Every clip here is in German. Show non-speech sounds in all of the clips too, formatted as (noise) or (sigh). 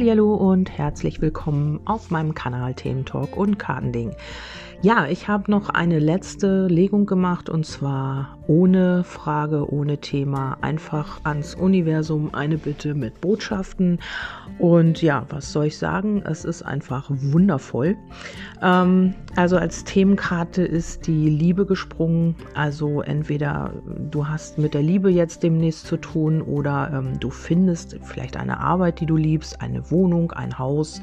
Hallo und herzlich willkommen auf meinem Kanal Themen Talk und Kartending. Ja, ich habe noch eine letzte Legung gemacht und zwar ohne Frage, ohne Thema, einfach ans Universum eine Bitte mit Botschaften. Und ja, was soll ich sagen? Es ist einfach wundervoll. Ähm, also als Themenkarte ist die Liebe gesprungen. Also entweder du hast mit der Liebe jetzt demnächst zu tun oder ähm, du findest vielleicht eine Arbeit, die du liebst, eine Wohnung, ein Haus,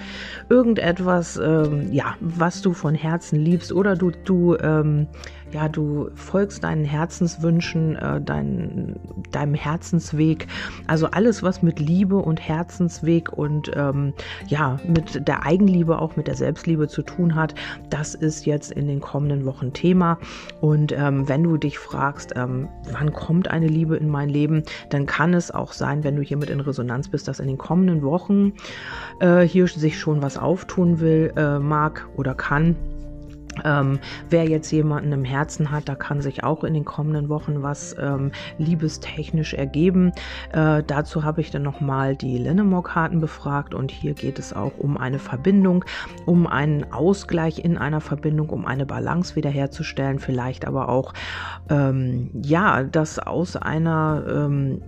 irgendetwas, ähm, ja, was du von Herzen liebst oder du, du, ähm, ja, du folgst deinen Herzenswünschen, äh, dein, deinem Herzensweg. Also alles, was mit Liebe und Herzensweg und ähm, ja, mit der Eigenliebe, auch mit der Selbstliebe zu tun hat, das ist jetzt in den kommenden Wochen Thema. Und ähm, wenn du dich fragst, ähm, wann kommt eine Liebe in mein Leben, dann kann es auch sein, wenn du hiermit in Resonanz bist, dass in den kommenden Wochen äh, hier sich schon was auftun will, äh, mag oder kann. Ähm, wer jetzt jemanden im Herzen hat, da kann sich auch in den kommenden Wochen was ähm, liebestechnisch ergeben. Äh, dazu habe ich dann nochmal die Lennemore-Karten befragt und hier geht es auch um eine Verbindung, um einen Ausgleich in einer Verbindung, um eine Balance wiederherzustellen, vielleicht aber auch, ähm, ja, dass aus einer ähm,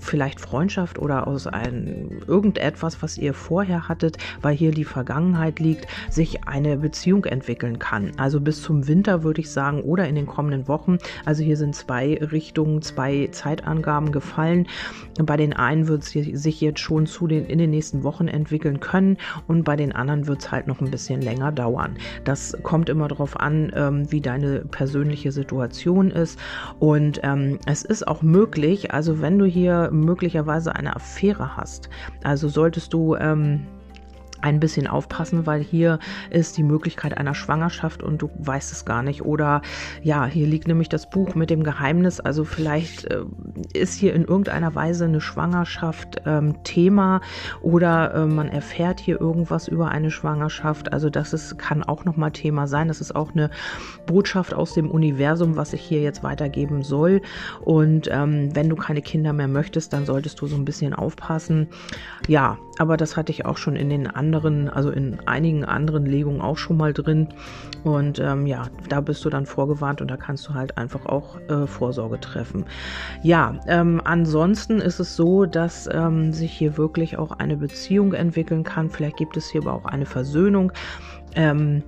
vielleicht Freundschaft oder aus einem irgendetwas, was ihr vorher hattet, weil hier die Vergangenheit liegt, sich eine Beziehung entwickeln kann kann. Also bis zum Winter würde ich sagen oder in den kommenden Wochen. Also hier sind zwei Richtungen, zwei Zeitangaben gefallen. Bei den einen wird es sich jetzt schon zu den in den nächsten Wochen entwickeln können und bei den anderen wird es halt noch ein bisschen länger dauern. Das kommt immer darauf an, ähm, wie deine persönliche Situation ist. Und ähm, es ist auch möglich, also wenn du hier möglicherweise eine Affäre hast, also solltest du ähm, ein bisschen aufpassen, weil hier ist die Möglichkeit einer Schwangerschaft und du weißt es gar nicht. Oder ja, hier liegt nämlich das Buch mit dem Geheimnis. Also vielleicht äh, ist hier in irgendeiner Weise eine Schwangerschaft ähm, Thema oder äh, man erfährt hier irgendwas über eine Schwangerschaft. Also das ist, kann auch nochmal Thema sein. Das ist auch eine Botschaft aus dem Universum, was ich hier jetzt weitergeben soll. Und ähm, wenn du keine Kinder mehr möchtest, dann solltest du so ein bisschen aufpassen. Ja, aber das hatte ich auch schon in den anderen, also in einigen anderen Legungen auch schon mal drin. Und ähm, ja, da bist du dann vorgewarnt und da kannst du halt einfach auch äh, Vorsorge treffen. Ja, ähm, ansonsten ist es so, dass ähm, sich hier wirklich auch eine Beziehung entwickeln kann. Vielleicht gibt es hier aber auch eine Versöhnung. Ähm,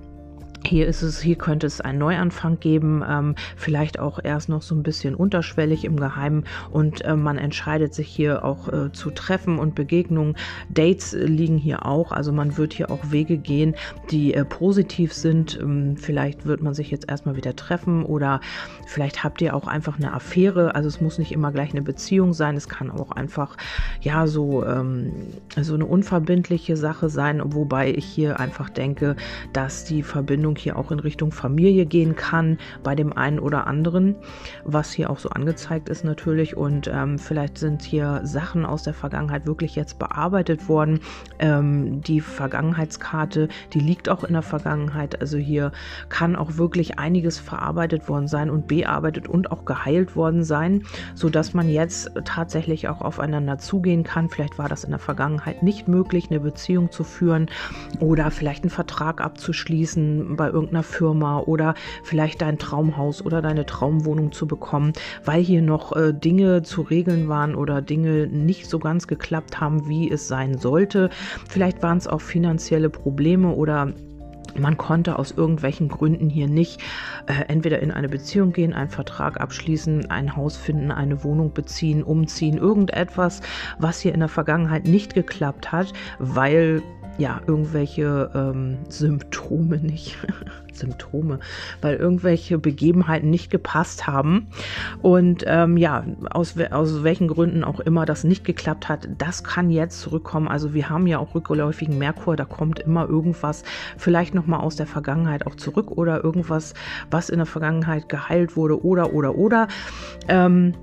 hier ist es, hier könnte es einen Neuanfang geben, ähm, vielleicht auch erst noch so ein bisschen unterschwellig im Geheimen und äh, man entscheidet sich hier auch äh, zu treffen und Begegnungen. Dates liegen hier auch, also man wird hier auch Wege gehen, die äh, positiv sind. Ähm, vielleicht wird man sich jetzt erstmal wieder treffen oder vielleicht habt ihr auch einfach eine Affäre. Also es muss nicht immer gleich eine Beziehung sein, es kann auch einfach ja so ähm, so eine unverbindliche Sache sein, wobei ich hier einfach denke, dass die Verbindung Verbindung hier auch in Richtung Familie gehen kann, bei dem einen oder anderen, was hier auch so angezeigt ist natürlich. Und ähm, vielleicht sind hier Sachen aus der Vergangenheit wirklich jetzt bearbeitet worden. Ähm, die Vergangenheitskarte, die liegt auch in der Vergangenheit. Also hier kann auch wirklich einiges verarbeitet worden sein und bearbeitet und auch geheilt worden sein, sodass man jetzt tatsächlich auch aufeinander zugehen kann. Vielleicht war das in der Vergangenheit nicht möglich, eine Beziehung zu führen oder vielleicht einen Vertrag abzuschließen, bei irgendeiner Firma oder vielleicht dein Traumhaus oder deine Traumwohnung zu bekommen, weil hier noch äh, Dinge zu regeln waren oder Dinge nicht so ganz geklappt haben, wie es sein sollte. Vielleicht waren es auch finanzielle Probleme oder man konnte aus irgendwelchen Gründen hier nicht äh, entweder in eine Beziehung gehen, einen Vertrag abschließen, ein Haus finden, eine Wohnung beziehen, umziehen, irgendetwas, was hier in der Vergangenheit nicht geklappt hat, weil ja, irgendwelche ähm, Symptome nicht, (laughs) Symptome, weil irgendwelche Begebenheiten nicht gepasst haben. Und ähm, ja, aus, aus welchen Gründen auch immer das nicht geklappt hat, das kann jetzt zurückkommen. Also wir haben ja auch rückläufigen Merkur, da kommt immer irgendwas vielleicht nochmal aus der Vergangenheit auch zurück oder irgendwas, was in der Vergangenheit geheilt wurde oder, oder, oder. Ähm,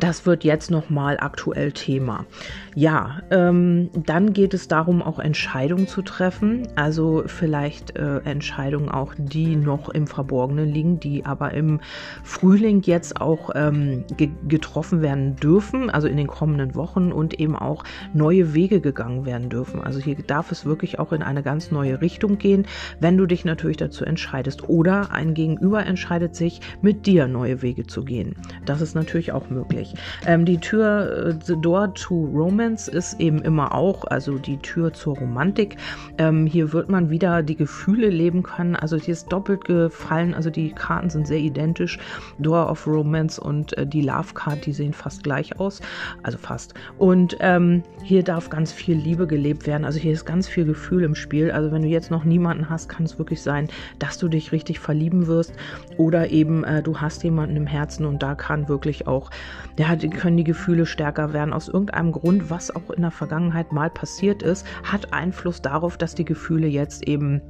das wird jetzt nochmal aktuell Thema. Ja, ähm, dann geht es darum, auch Entscheidungen zu treffen. Also vielleicht äh, Entscheidungen auch, die noch im Verborgenen liegen, die aber im Frühling jetzt auch ähm, ge getroffen werden dürfen, also in den kommenden Wochen und eben auch neue Wege gegangen werden dürfen. Also hier darf es wirklich auch in eine ganz neue Richtung gehen, wenn du dich natürlich dazu entscheidest. Oder ein Gegenüber entscheidet sich, mit dir neue Wege zu gehen. Das ist natürlich auch möglich. Ähm, die Tür, äh, The Door to Romance ist eben immer auch, also die Tür zur Romantik. Ähm, hier wird man wieder die Gefühle leben können. Also hier ist doppelt gefallen. Also die Karten sind sehr identisch. Door of Romance und äh, die Love Card, die sehen fast gleich aus. Also fast. Und ähm, hier darf ganz viel Liebe gelebt werden. Also hier ist ganz viel Gefühl im Spiel. Also wenn du jetzt noch niemanden hast, kann es wirklich sein, dass du dich richtig verlieben wirst. Oder eben äh, du hast jemanden im Herzen und da kann wirklich auch, ja, können die Gefühle stärker werden. Aus irgendeinem Grund, was auch in der Vergangenheit mal passiert ist, hat Einfluss darauf, dass die Gefühle jetzt eben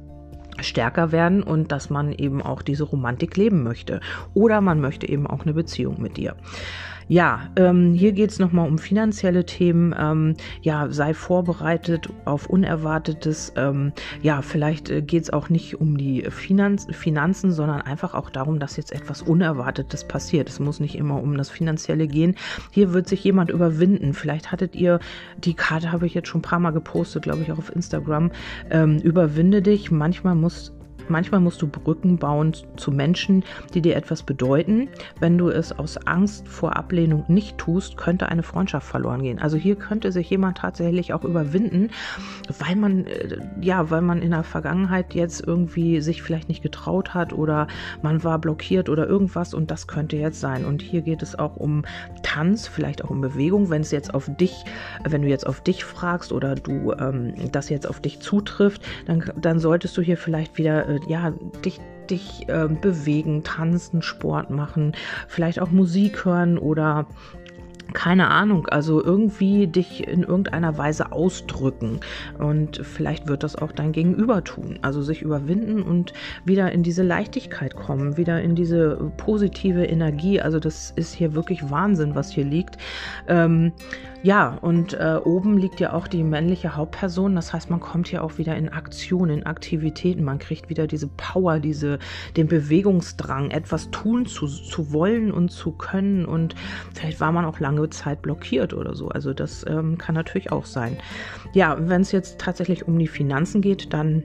stärker werden und dass man eben auch diese Romantik leben möchte. Oder man möchte eben auch eine Beziehung mit dir. Ja, ähm, hier geht es nochmal um finanzielle Themen. Ähm, ja, sei vorbereitet auf Unerwartetes. Ähm, ja, vielleicht äh, geht es auch nicht um die Finanz Finanzen, sondern einfach auch darum, dass jetzt etwas Unerwartetes passiert. Es muss nicht immer um das Finanzielle gehen. Hier wird sich jemand überwinden. Vielleicht hattet ihr, die Karte habe ich jetzt schon ein paar Mal gepostet, glaube ich, auch auf Instagram. Ähm, überwinde dich. Manchmal muss Manchmal musst du Brücken bauen zu Menschen, die dir etwas bedeuten. Wenn du es aus Angst vor Ablehnung nicht tust, könnte eine Freundschaft verloren gehen. Also hier könnte sich jemand tatsächlich auch überwinden, weil man, äh, ja, weil man in der Vergangenheit jetzt irgendwie sich vielleicht nicht getraut hat oder man war blockiert oder irgendwas und das könnte jetzt sein. Und hier geht es auch um Tanz, vielleicht auch um Bewegung. Wenn es jetzt auf dich, wenn du jetzt auf dich fragst oder du ähm, das jetzt auf dich zutrifft, dann, dann solltest du hier vielleicht wieder äh, äh, ja, dich, dich äh, bewegen, tanzen, Sport machen, vielleicht auch Musik hören oder keine Ahnung, also irgendwie dich in irgendeiner Weise ausdrücken. Und vielleicht wird das auch dein Gegenüber tun. Also sich überwinden und wieder in diese Leichtigkeit kommen, wieder in diese positive Energie. Also das ist hier wirklich Wahnsinn, was hier liegt. Ähm, ja, und äh, oben liegt ja auch die männliche Hauptperson. Das heißt, man kommt hier auch wieder in Aktion, in Aktivitäten. Man kriegt wieder diese Power, diese, den Bewegungsdrang, etwas tun zu, zu wollen und zu können. Und vielleicht war man auch lange Zeit blockiert oder so. Also das ähm, kann natürlich auch sein. Ja, wenn es jetzt tatsächlich um die Finanzen geht, dann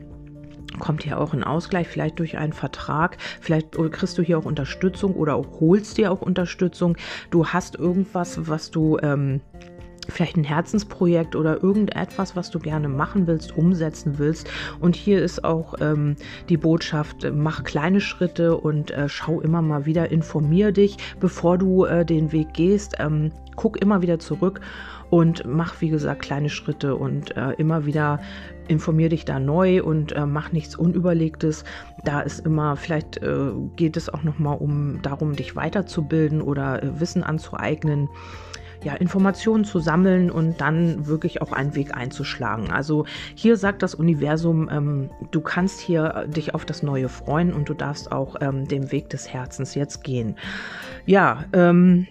kommt hier auch ein Ausgleich, vielleicht durch einen Vertrag, vielleicht kriegst du hier auch Unterstützung oder auch holst dir auch Unterstützung. Du hast irgendwas, was du ähm, vielleicht ein Herzensprojekt oder irgendetwas, was du gerne machen willst, umsetzen willst. Und hier ist auch ähm, die Botschaft, mach kleine Schritte und äh, schau immer mal wieder, informier dich, bevor du äh, den Weg gehst. Ähm, guck immer wieder zurück und mach, wie gesagt, kleine Schritte und äh, immer wieder informier dich da neu und äh, mach nichts Unüberlegtes. Da ist immer, vielleicht äh, geht es auch nochmal um darum, dich weiterzubilden oder äh, Wissen anzueignen ja, Informationen zu sammeln und dann wirklich auch einen Weg einzuschlagen. Also hier sagt das Universum, ähm, du kannst hier dich auf das Neue freuen und du darfst auch ähm, den Weg des Herzens jetzt gehen. Ja, ähm,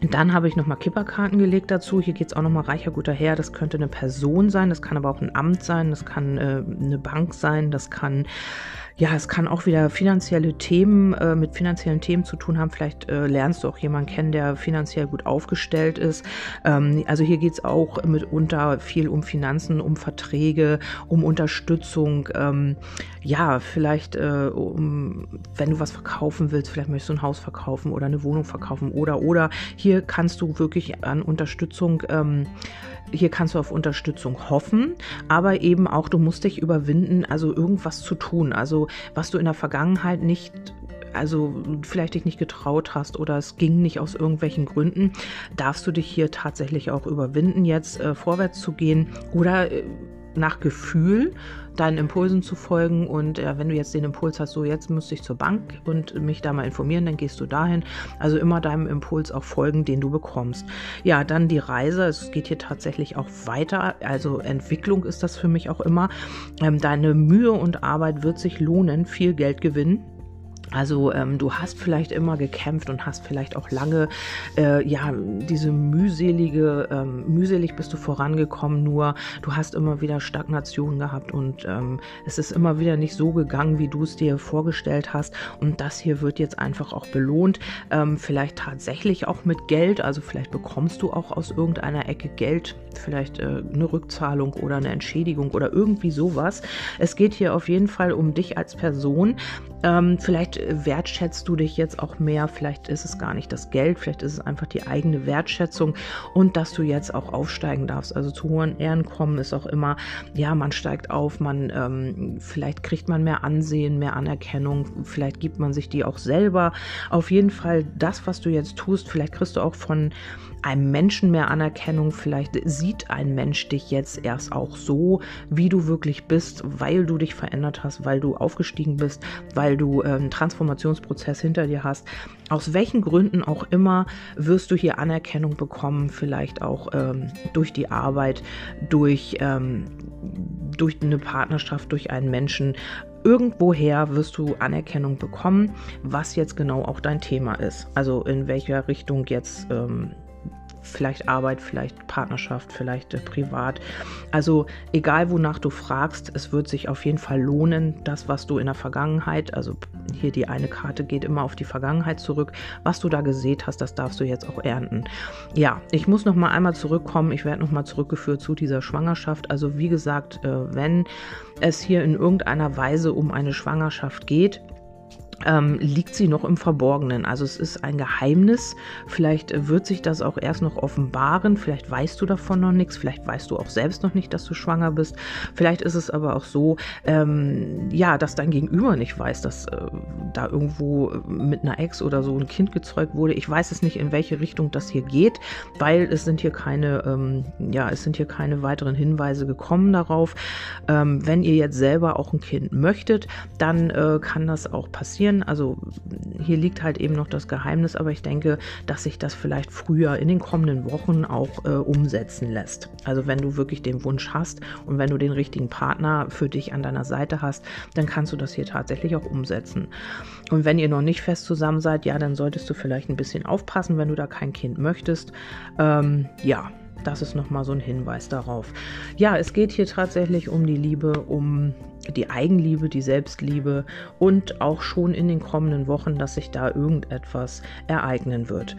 dann habe ich nochmal Kipperkarten gelegt dazu. Hier geht es auch nochmal reicher guter Herr. Das könnte eine Person sein, das kann aber auch ein Amt sein, das kann äh, eine Bank sein, das kann ja, es kann auch wieder finanzielle Themen äh, mit finanziellen Themen zu tun haben. Vielleicht äh, lernst du auch jemanden kennen, der finanziell gut aufgestellt ist. Ähm, also hier geht es auch mitunter viel um Finanzen, um Verträge, um Unterstützung. Ähm, ja, vielleicht, äh, um, wenn du was verkaufen willst, vielleicht möchtest du ein Haus verkaufen oder eine Wohnung verkaufen oder oder. Hier kannst du wirklich an Unterstützung ähm, hier kannst du auf Unterstützung hoffen, aber eben auch, du musst dich überwinden, also irgendwas zu tun. Also was du in der Vergangenheit nicht also vielleicht dich nicht getraut hast oder es ging nicht aus irgendwelchen Gründen, darfst du dich hier tatsächlich auch überwinden, jetzt äh, vorwärts zu gehen oder äh, nach Gefühl deinen Impulsen zu folgen und äh, wenn du jetzt den Impuls hast, so jetzt müsste ich zur Bank und mich da mal informieren, dann gehst du dahin. Also immer deinem Impuls auch folgen, den du bekommst. Ja, dann die Reise. Es geht hier tatsächlich auch weiter. Also Entwicklung ist das für mich auch immer. Ähm, deine Mühe und Arbeit wird sich lohnen, viel Geld gewinnen Also ähm, du hast vielleicht immer gekämpft und hast vielleicht auch lange, äh, ja, diese mühselige, ähm, mühselig bist du vorangekommen, nur du hast immer wieder Stagnation gehabt und ähm, es ist immer wieder nicht so gegangen, wie du es dir vorgestellt hast. Und das hier wird jetzt einfach auch belohnt, ähm, vielleicht tatsächlich auch mit Geld, also vielleicht bekommst du auch aus irgendeiner Ecke Geld, vielleicht äh, eine Rückzahlung oder eine Entschädigung oder irgendwie sowas. Es geht hier auf jeden Fall um dich als Person. Ähm, vielleicht wertschätzt du dich jetzt auch mehr, vielleicht ist es gar nicht das Geld, vielleicht ist es einfach die eigene Wertschätzung. Und dass du jetzt auch aufsteigen darfst. Also zu hohen Ehren kommen ist auch immer, ja, man steigt auf, man ähm, vielleicht kriegt man mehr Ansehen, mehr Anerkennung, vielleicht gibt man sich die auch selber. Auf jeden Fall das, was du jetzt tust, vielleicht kriegst du auch von einem Menschen mehr Anerkennung, vielleicht sieht ein Mensch dich jetzt erst auch so, wie du wirklich bist, weil du dich verändert hast, weil du aufgestiegen bist, weil du ähm, Transformationsprozess hinter dir hast. Aus welchen Gründen auch immer wirst du hier Anerkennung bekommen, vielleicht auch ähm, durch die Arbeit, durch, ähm, durch eine Partnerschaft, durch einen Menschen. Irgendwoher wirst du Anerkennung bekommen, was jetzt genau auch dein Thema ist. Also in welcher Richtung jetzt ähm, vielleicht Arbeit, vielleicht Partnerschaft, vielleicht äh, privat. Also egal wonach du fragst, es wird sich auf jeden Fall lohnen, das, was du in der Vergangenheit, also hier die eine Karte geht immer auf die Vergangenheit zurück, was du da gesät hast, das darfst du jetzt auch ernten. Ja, ich muss noch mal einmal zurückkommen, ich werde noch mal zurückgeführt zu dieser Schwangerschaft. Also wie gesagt, äh, wenn es hier in irgendeiner Weise um eine Schwangerschaft geht, ähm, liegt sie noch im Verborgenen. Also es ist ein Geheimnis. Vielleicht wird sich das auch erst noch offenbaren. Vielleicht weißt du davon noch nichts. Vielleicht weißt du auch selbst noch nicht, dass du schwanger bist. Vielleicht ist es aber auch so, ähm, ja, dass dein Gegenüber nicht weiß, dass äh, da irgendwo mit einer Ex oder so ein Kind gezeugt wurde. Ich weiß es nicht, in welche Richtung das hier geht, weil es sind hier keine, ähm, ja, es sind hier keine weiteren Hinweise gekommen darauf. Ähm, wenn ihr jetzt selber auch ein Kind möchtet, dann äh, kann das auch passieren passieren. Also hier liegt halt eben noch das Geheimnis, aber ich denke, dass sich das vielleicht früher in den kommenden Wochen auch äh, umsetzen lässt. Also wenn du wirklich den Wunsch hast und wenn du den richtigen Partner für dich an deiner Seite hast, dann kannst du das hier tatsächlich auch umsetzen. Und wenn ihr noch nicht fest zusammen seid, ja, dann solltest du vielleicht ein bisschen aufpassen, wenn du da kein Kind möchtest. Ähm, ja, das ist nochmal so ein Hinweis darauf. Ja, es geht hier tatsächlich um die Liebe, um die Eigenliebe, die Selbstliebe und auch schon in den kommenden Wochen, dass sich da irgendetwas ereignen wird.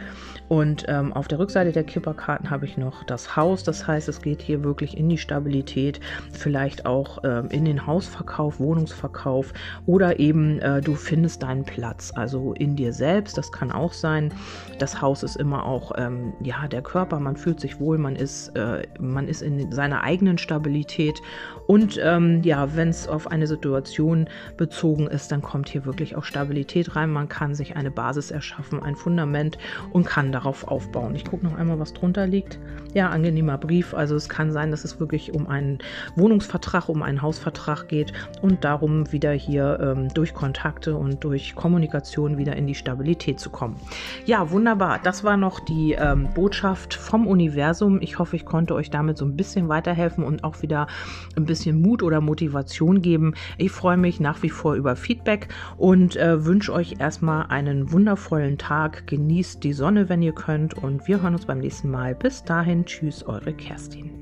Und ähm, auf der Rückseite der Kipperkarten habe ich noch das Haus. Das heißt, es geht hier wirklich in die Stabilität, vielleicht auch ähm, in den Hausverkauf, Wohnungsverkauf oder eben äh, du findest deinen Platz, also in dir selbst. Das kann auch sein. Das Haus ist immer auch ähm, ja der Körper. Man fühlt sich wohl, man ist äh, man ist in seiner eigenen Stabilität und ähm, ja, wenn es auf eine Situation bezogen ist, dann kommt hier wirklich auch Stabilität rein. Man kann sich eine Basis erschaffen, ein Fundament und kann darauf aufbauen. Ich gucke noch einmal, was drunter liegt. Ja, angenehmer Brief. Also es kann sein, dass es wirklich um einen Wohnungsvertrag, um einen Hausvertrag geht und darum wieder hier ähm, durch Kontakte und durch Kommunikation wieder in die Stabilität zu kommen. Ja, wunderbar. Das war noch die ähm, Botschaft vom Universum. Ich hoffe, ich konnte euch damit so ein bisschen weiterhelfen und auch wieder ein bisschen Mut oder Motivation geben. Ich freue mich nach wie vor über Feedback und äh, wünsche euch erstmal einen wundervollen Tag. Genießt die Sonne, wenn ihr könnt und wir hören uns beim nächsten Mal. Bis dahin, tschüss, eure Kerstin.